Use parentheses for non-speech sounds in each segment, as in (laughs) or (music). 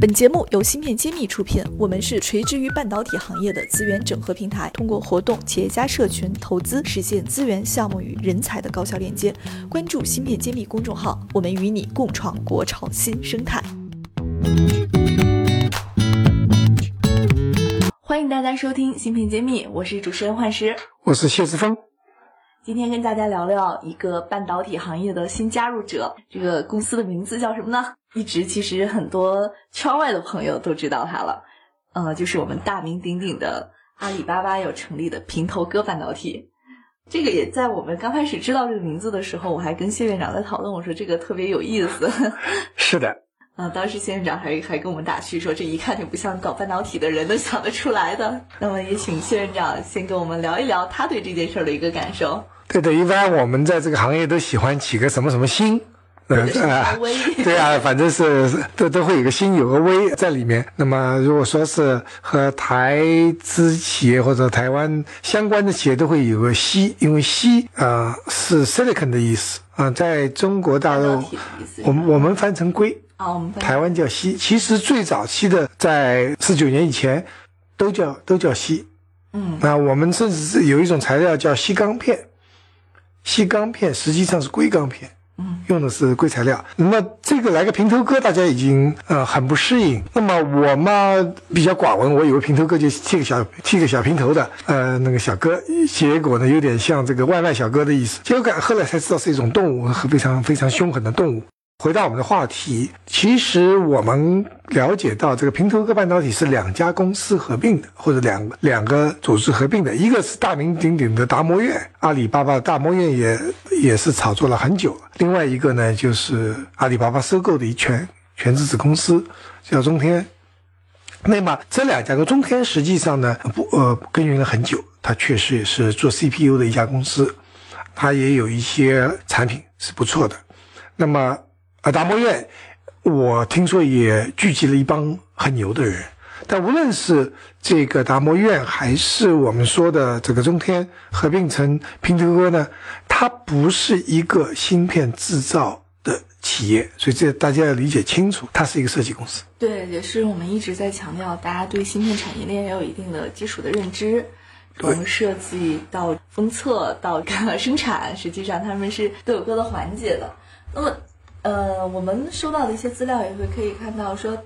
本节目由芯片揭秘出品，我们是垂直于半导体行业的资源整合平台，通过活动、企业家社群、投资，实现资源、项目与人才的高效链接。关注芯片揭秘公众号，我们与你共创国潮新生态。欢迎大家收听芯片揭秘，我是主持人幻石，我是谢志峰。今天跟大家聊聊一个半导体行业的新加入者，这个公司的名字叫什么呢？一直其实很多圈外的朋友都知道他了，呃，就是我们大名鼎鼎的阿里巴巴要成立的平头哥半导体。这个也在我们刚开始知道这个名字的时候，我还跟谢院长在讨论，我说这个特别有意思。(laughs) 是的，啊，当时谢院长还还跟我们打趣说，这一看就不像搞半导体的人都想得出来的。那么也请谢院长先跟我们聊一聊他对这件事儿的一个感受。对的，一般我们在这个行业都喜欢起个什么什么星。呃，(laughs) 对啊，反正是都都会有个心，有个微在里面。那么如果说是和台资企业或者台湾相关的企业，都会有个锡，因为锡啊是 silicon 的意思。啊，在中国大陆，我们我们翻成硅啊，我们台湾叫锡。其实最早期的在四九年以前都叫都叫锡，嗯，那我们甚至是有一种材料叫锡钢片，锡钢片实际上是硅钢片。用的是硅材料，那么这个来个平头哥，大家已经呃很不适应。那么我嘛比较寡闻，我以为平头哥就剃个小剃个小平头的，呃那个小哥，结果呢有点像这个外卖小哥的意思。结果后来才知道是一种动物，和非常非常凶狠的动物。回到我们的话题，其实我们了解到，这个平头哥半导体是两家公司合并的，或者两两个组织合并的。一个是大名鼎鼎的达摩院，阿里巴巴的大摩院也也是炒作了很久。另外一个呢，就是阿里巴巴收购的一全全资子公司，叫中天。那么这两家的中天实际上呢，不呃耕耘了很久，它确实也是做 CPU 的一家公司，它也有一些产品是不错的。那么啊，达摩院，我听说也聚集了一帮很牛的人。但无论是这个达摩院，还是我们说的这个中天合并成平头哥呢，它不是一个芯片制造的企业，所以这大家要理解清楚，它是一个设计公司。对，也是我们一直在强调，大家对芯片产业链要有一定的基础的认知。从设计到封测到生产，实际上他们是都有各的环节的。那么。呃，我们收到的一些资料也会可以看到，说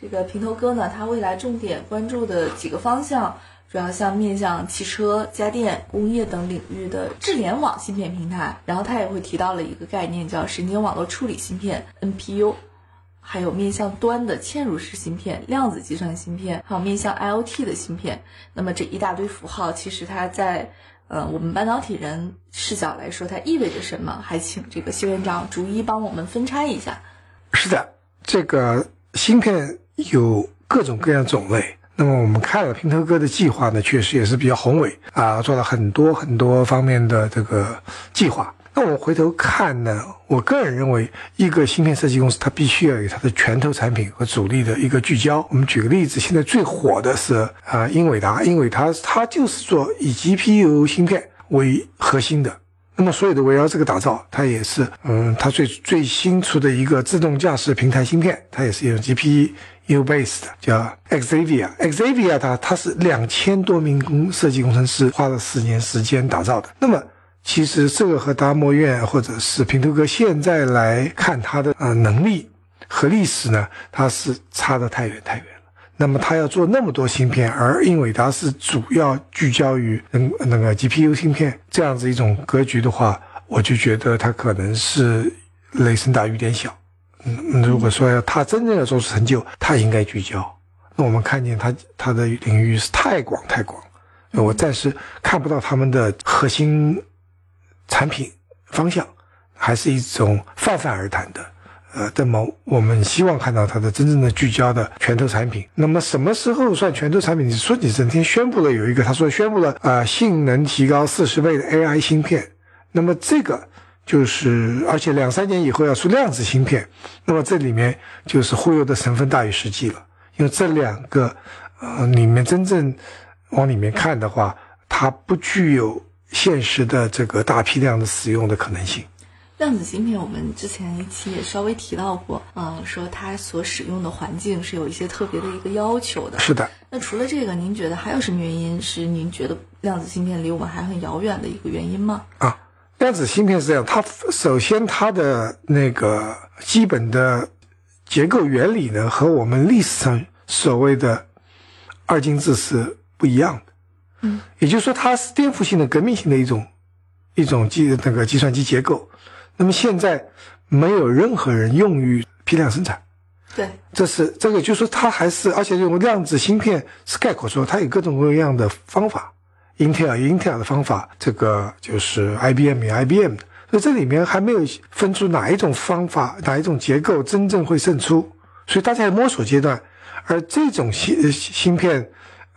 这个平头哥呢，它未来重点关注的几个方向，主要像面向汽车、家电、工业等领域的智联网芯片平台，然后它也会提到了一个概念叫神经网络处理芯片 NPU，还有面向端的嵌入式芯片、量子计算芯片，还有面向 IoT 的芯片。那么这一大堆符号，其实它在。呃，我们半导体人视角来说，它意味着什么？还请这个谢院长逐一帮我们分拆一下。是的，这个芯片有各种各样种类。那么我们看了平头哥的计划呢，确实也是比较宏伟啊，做了很多很多方面的这个计划。那我回头看呢，我个人认为，一个芯片设计公司，它必须要有它的拳头产品和主力的一个聚焦。我们举个例子，现在最火的是啊，英伟达，英伟达它就是做以 GPU 芯片为核心的，那么所有的围绕这个打造，它也是，嗯，它最最新出的一个自动驾驶平台芯片，它也是用 GPU base 的，叫 Xavier。Xavier 它它是两千多名工设计工程师花了四年时间打造的，那么。其实这个和达摩院或者是平头哥现在来看他的呃能力和历史呢，它是差得太远太远了。那么他要做那么多芯片，而英伟达是主要聚焦于嗯那个 GPU 芯片这样子一种格局的话，我就觉得它可能是雷声大雨点小。嗯，如果说要他真正要做出成就，他应该聚焦。那我们看见他他的领域是太广太广，我暂时看不到他们的核心。产品方向还是一种泛泛而谈的，呃，那么我们希望看到它的真正的聚焦的拳头产品。那么什么时候算拳头产品？你说你整天宣布了有一个，他说宣布了啊，性能提高四十倍的 AI 芯片，那么这个就是而且两三年以后要出量子芯片，那么这里面就是忽悠的成分大于实际了，因为这两个呃里面真正往里面看的话，它不具有。现实的这个大批量的使用的可能性，量子芯片，我们之前一期也稍微提到过，嗯，说它所使用的环境是有一些特别的一个要求的。是的。那除了这个，您觉得还有什么原因是您觉得量子芯片离我们还很遥远的一个原因吗？啊，量子芯片是这样，它首先它的那个基本的结构原理呢，和我们历史上所谓的二进制是不一样的。嗯，也就是说，它是颠覆性的、革命性的一种一种计那个计算机结构。那么现在没有任何人用于批量生产，对，这是这个，就是说它还是，而且用量子芯片是概括说，它有各种各样的方法，Intel 有 Intel 的方法，这个就是 IBM 有 IBM 的，所以这里面还没有分出哪一种方法、哪一种结构真正会胜出，所以大家在摸索阶段。而这种芯芯片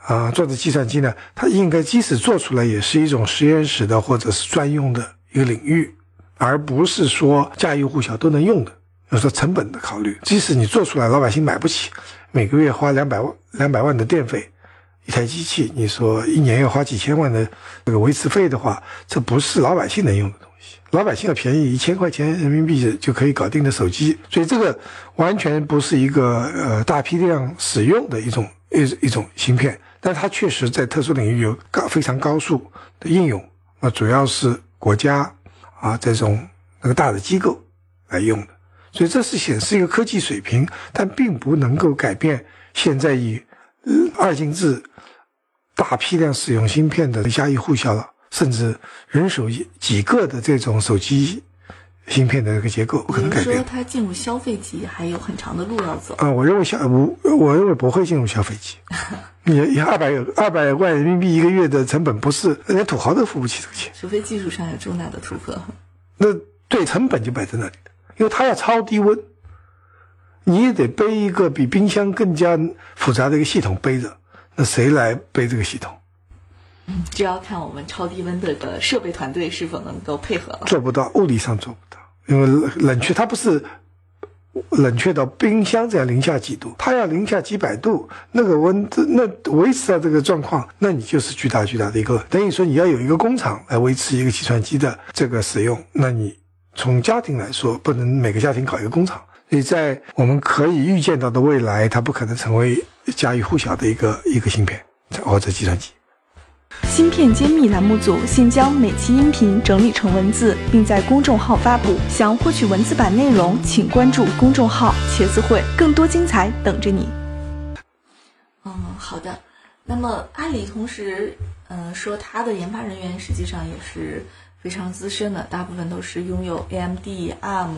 啊做的计算机呢，它应该即使做出来，也是一种实验室的或者是专用的一个领域。而不是说家喻户晓都能用的，要说成本的考虑，即使你做出来，老百姓买不起，每个月花两百万两百万的电费，一台机器，你说一年要花几千万的这个维持费的话，这不是老百姓能用的东西。老百姓要便宜一千块钱人民币就可以搞定的手机，所以这个完全不是一个呃大批量使用的一种一一种芯片，但它确实在特殊领域有高非常高速的应用，那主要是国家。啊，这种那个大的机构来用的，所以这是显示一个科技水平，但并不能够改变现在以二进制大批量使用芯片的家喻户晓了，甚至人手几个的这种手机芯片的这个结构不可能改变。说它进入消费级还有很长的路要走。啊，我认为消我我认为不会进入消费级。(laughs) 你你二百二百万人民币一个月的成本，不是连土豪都付不起这个钱。除非技术上有重大的突破。那对成本就摆在那里的，因为它要超低温，你也得背一个比冰箱更加复杂的一个系统背着。那谁来背这个系统？嗯，就要看我们超低温的个设备团队是否能够配合了。做不到，物理上做不到，因为冷却它不是。冷却到冰箱这样零下几度，它要零下几百度，那个温那维持到这个状况，那你就是巨大巨大的一个，等于说你要有一个工厂来维持一个计算机的这个使用，那你从家庭来说，不能每个家庭搞一个工厂，所以在我们可以预见到的未来，它不可能成为家喻户晓的一个一个芯片或者计算机。(laughs) 芯片揭秘栏目组现将每期音频整理成文字，并在公众号发布。想获取文字版内容，请关注公众号“茄子会”，更多精彩等着你。嗯，好的。那么阿里同时，嗯，说他的研发人员实际上也是非常资深的，大部分都是拥有 AMD、ARM，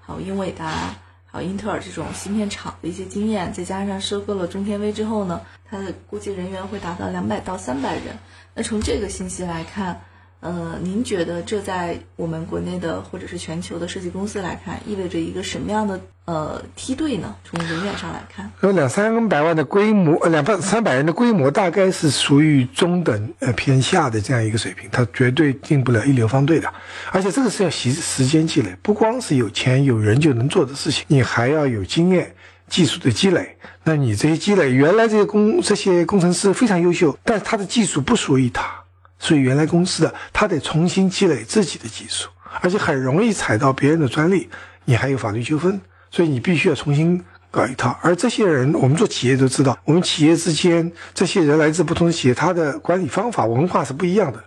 还有英伟达。啊英特尔这种芯片厂的一些经验，再加上收购了中天微之后呢，它的估计人员会达到两百到三百人。那从这个信息来看，呃，您觉得这在我们国内的或者是全球的设计公司来看，意味着一个什么样的？呃，梯队呢？从人员上来看，有两三百万的规模，呃，两百三百人的规模，大概是属于中等呃偏下的这样一个水平，它绝对进不了一流方队的。而且这个是要时时间积累，不光是有钱有人就能做的事情，你还要有经验、技术的积累。那你这些积累，原来这些工这些工程师非常优秀，但是他的技术不属于他，所以原来公司的，他得重新积累自己的技术，而且很容易踩到别人的专利，你还有法律纠纷。所以你必须要重新搞一套，而这些人，我们做企业都知道，我们企业之间这些人来自不同的企业，他的管理方法、文化是不一样的。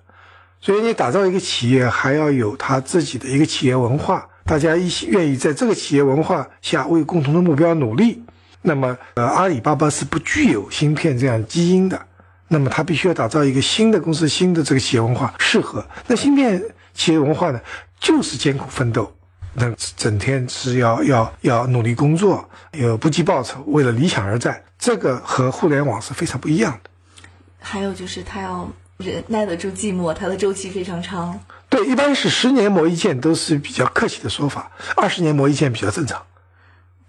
所以你打造一个企业，还要有他自己的一个企业文化，大家一起愿意在这个企业文化下为共同的目标努力。那么，呃，阿里巴巴是不具有芯片这样基因的，那么他必须要打造一个新的公司、新的这个企业文化，适合那芯片企业文化呢，就是艰苦奋斗。那整天是要要要努力工作，有不计报酬，为了理想而战，这个和互联网是非常不一样的。还有就是他要忍耐得住寂寞，它的周期非常长。对，一般是十年磨一剑都是比较客气的说法，二十年磨一剑比较正常。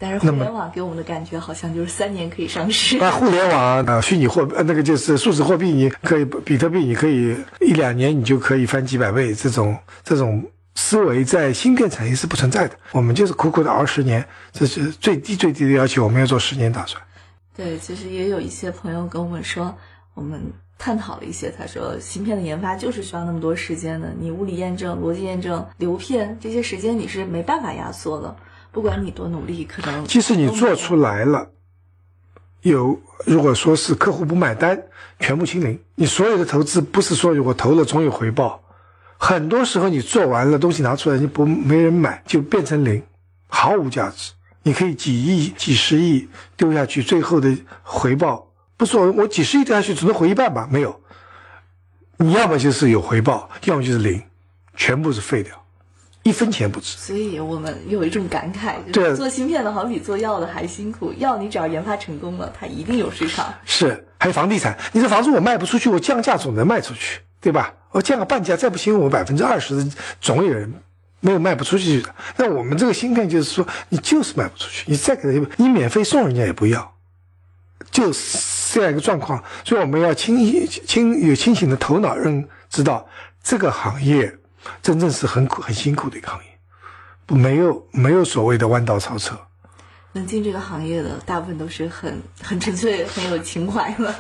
但是互联网给我们的感觉好像就是三年可以上市。那互联网啊，虚拟货呃那个就是数字货币，你可以比特币，你可以一两年你就可以翻几百倍，这种这种。思维在芯片产业是不存在的，我们就是苦苦的熬十年，这是最低最低的要求，我们要做十年打算。对，其实也有一些朋友跟我们说，我们。探讨了一些。他说，芯片的研发就是需要那么多时间的，你物理验证、逻辑验证、流片这些时间你是没办法压缩的。不管你多努力，可能即使你做出来了，有如果说是客户不买单，全部清零。你所有的投资不是说我投了总有回报，很多时候你做完了东西拿出来，你不没人买就变成零，毫无价值。你可以几亿、几十亿丢下去，最后的回报不说我几十亿丢下去只能回一半吧？没有，你要么就是有回报，要么就是零，全部是废掉，一分钱不值。所以我们有一种感慨，就对是做芯片的好比做药的还辛苦。药你只要研发成功了，它一定有市场。是，还有房地产，你这房子我卖不出去，我降价总能卖出去，对吧？我降个半价，再不行我百分之二十总有人没有卖不出去的。那我们这个芯片就是说，你就是卖不出去，你再给他，你免费送人家也不要，就是这样一个状况。所以我们要清清有清醒的头脑，认知道这个行业真正是很苦很辛苦的一个行业，不没有没有所谓的弯道超车。能进这个行业的大部分都是很 (laughs) 很纯粹、很有情怀的。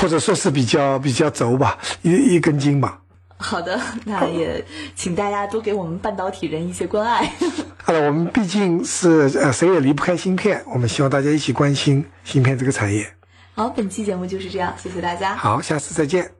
或者说是比较比较轴吧，一一根筋吧。好的，那也请大家多给我们半导体人一些关爱。(laughs) 好了，我们毕竟是呃谁也离不开芯片，我们希望大家一起关心芯片这个产业。好，本期节目就是这样，谢谢大家。好，下次再见。